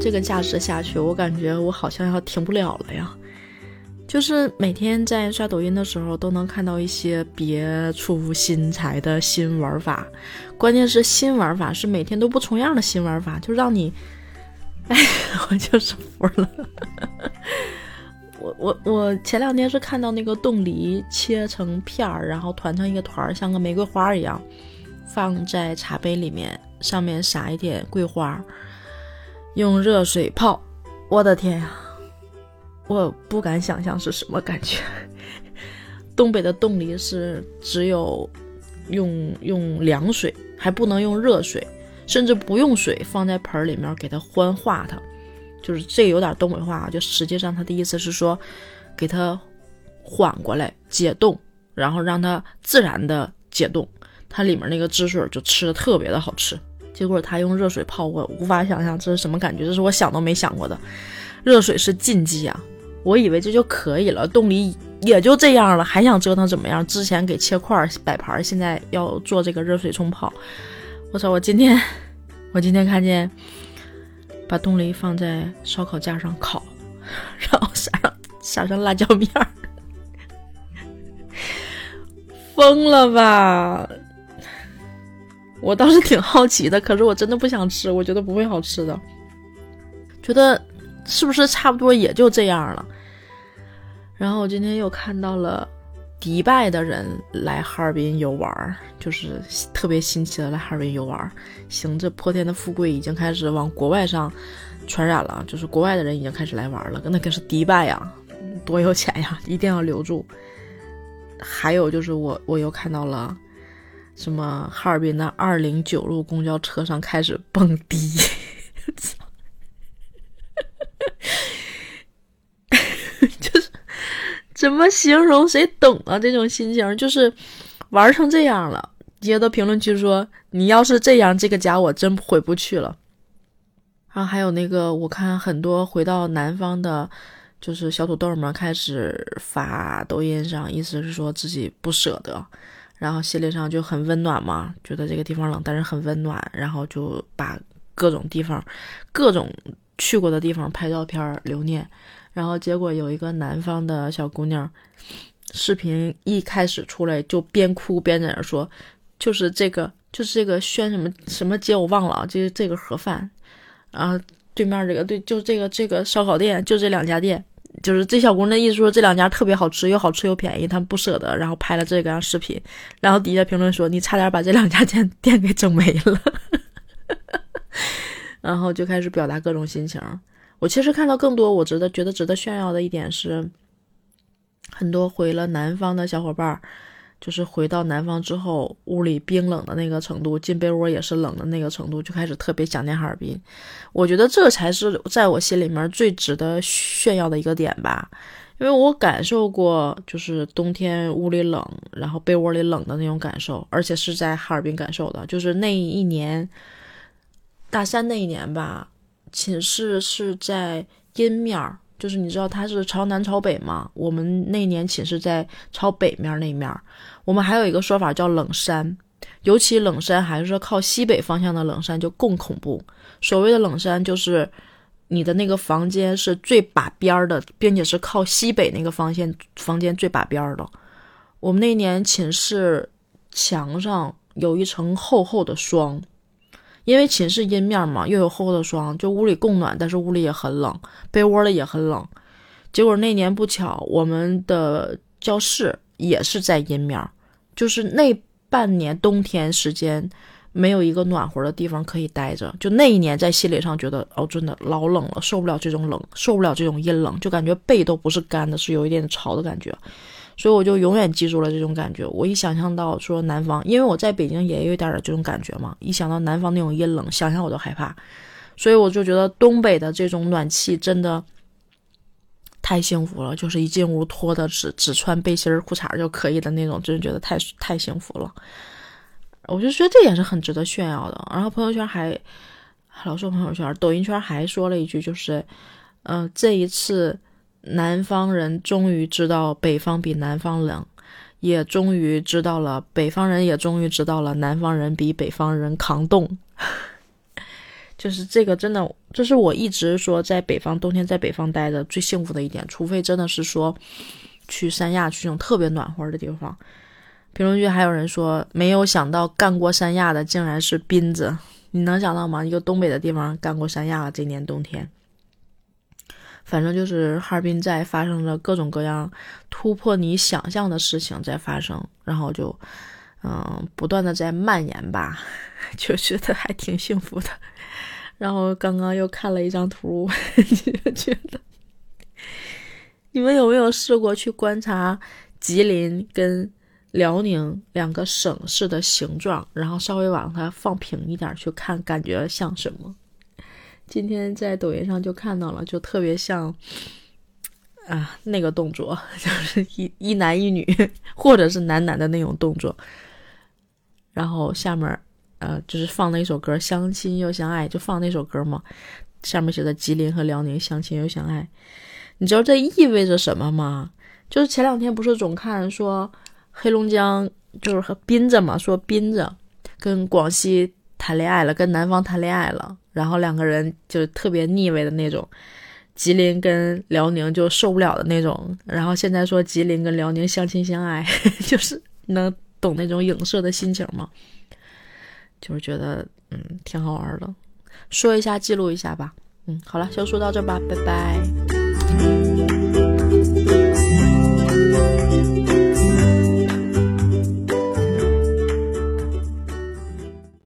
这个价值下去，我感觉我好像要停不了了呀。就是每天在刷抖音的时候，都能看到一些别出心裁的新玩法。关键是新玩法是每天都不重样的新玩法，就让你，哎，我就是服了。我我我前两天是看到那个冻梨切成片儿，然后团成一个团儿，像个玫瑰花一样，放在茶杯里面，上面撒一点桂花，用热水泡。我的天呀！我不敢想象是什么感觉。东北的冻梨是只有用用凉水，还不能用热水，甚至不用水，放在盆里面给它欢化它。就是这有点东北话啊，就实际上他的意思是说，给它缓过来解冻，然后让它自然的解冻，它里面那个汁水就吃的特别的好吃。结果他用热水泡，我无法想象这是什么感觉，这是我想都没想过的。热水是禁忌啊。我以为这就可以了，冻梨也就这样了，还想折腾怎么样？之前给切块摆盘，现在要做这个热水冲泡。我操！我今天，我今天看见把冻梨放在烧烤架上烤，然后撒上撒上辣椒面儿，疯了吧？我倒是挺好奇的，可是我真的不想吃，我觉得不会好吃的，觉得是不是差不多也就这样了？然后我今天又看到了迪拜的人来哈尔滨游玩，就是特别新奇的来哈尔滨游玩。行，这破天的富贵已经开始往国外上传染了，就是国外的人已经开始来玩了。那可是迪拜呀，多有钱呀，一定要留住。还有就是我我又看到了什么哈尔滨的二零九路公交车上开始蹦迪 就是。怎么形容？谁懂啊？这种心情就是玩成这样了。接到评论区说：“你要是这样，这个家我真回不去了。”然后还有那个，我看很多回到南方的，就是小土豆们开始发抖音上，意思是说自己不舍得，然后心理上就很温暖嘛，觉得这个地方冷，但是很温暖，然后就把各种地方、各种去过的地方拍照片留念。然后结果有一个南方的小姑娘，视频一开始出来就边哭边在那说，就是这个就是这个宣什么什么街我忘了，就是这个盒饭，然后对面这个对就这个这个烧烤店就这两家店，就是这小姑娘意思说这两家特别好吃，又好吃又便宜，他们不舍得，然后拍了这个视频，然后底下评论说你差点把这两家店店给整没了，然后就开始表达各种心情。我其实看到更多，我值得觉得值得炫耀的一点是，很多回了南方的小伙伴，就是回到南方之后，屋里冰冷的那个程度，进被窝也是冷的那个程度，就开始特别想念哈尔滨。我觉得这才是在我心里面最值得炫耀的一个点吧，因为我感受过，就是冬天屋里冷，然后被窝里冷的那种感受，而且是在哈尔滨感受的，就是那一年大三那一年吧。寝室是在阴面儿，就是你知道它是朝南朝北嘛？我们那年寝室在朝北面那面。我们还有一个说法叫冷山，尤其冷山还是靠西北方向的冷山就更恐怖。所谓的冷山就是你的那个房间是最把边儿的，并且是靠西北那个方向房间最把边儿的。我们那年寝室墙上有一层厚厚的霜。因为寝室阴面嘛，又有厚厚的霜，就屋里供暖，但是屋里也很冷，被窝里也很冷。结果那年不巧，我们的教室也是在阴面，就是那半年冬天时间，没有一个暖和的地方可以待着。就那一年，在心理上觉得，哦，真的老冷了，受不了这种冷，受不了这种阴冷，就感觉背都不是干的，是有一点潮的感觉。所以我就永远记住了这种感觉。我一想象到说南方，因为我在北京也有点这种感觉嘛。一想到南方那种阴冷，想想我都害怕。所以我就觉得东北的这种暖气真的太幸福了，就是一进屋脱的只只穿背心儿裤衩就可以的那种，真的觉得太太幸福了。我就觉得这也是很值得炫耀的。然后朋友圈还老说朋友圈，抖音圈还说了一句，就是，嗯，这一次。南方人终于知道北方比南方冷，也终于知道了北方人也终于知道了南方人比北方人抗冻。就是这个真的，这是我一直说在北方冬天在北方待的最幸福的一点，除非真的是说去三亚去那种特别暖和的地方。评论区还有人说，没有想到干过三亚的竟然是斌子，你能想到吗？一个东北的地方干过三亚，这年冬天。反正就是哈尔滨在发生着各种各样突破你想象的事情在发生，然后就嗯不断的在蔓延吧，就觉得还挺幸福的。然后刚刚又看了一张图，就觉得你们有没有试过去观察吉林跟辽宁两个省市的形状，然后稍微往它放平一点去看，感觉像什么？今天在抖音上就看到了，就特别像啊那个动作，就是一一男一女，或者是男男的那种动作。然后下面呃就是放那一首歌《相亲又相爱》，就放那首歌嘛。下面写的吉林和辽宁相亲又相爱，你知道这意味着什么吗？就是前两天不是总看说黑龙江就是和 滨子嘛，说滨子跟广西谈恋爱了，跟南方谈恋爱了。然后两个人就特别腻味的那种，吉林跟辽宁就受不了的那种。然后现在说吉林跟辽宁相亲相爱，就是能懂那种影射的心情吗？就是觉得嗯挺好玩的，说一下记录一下吧。嗯，好了，就说到这吧，拜拜。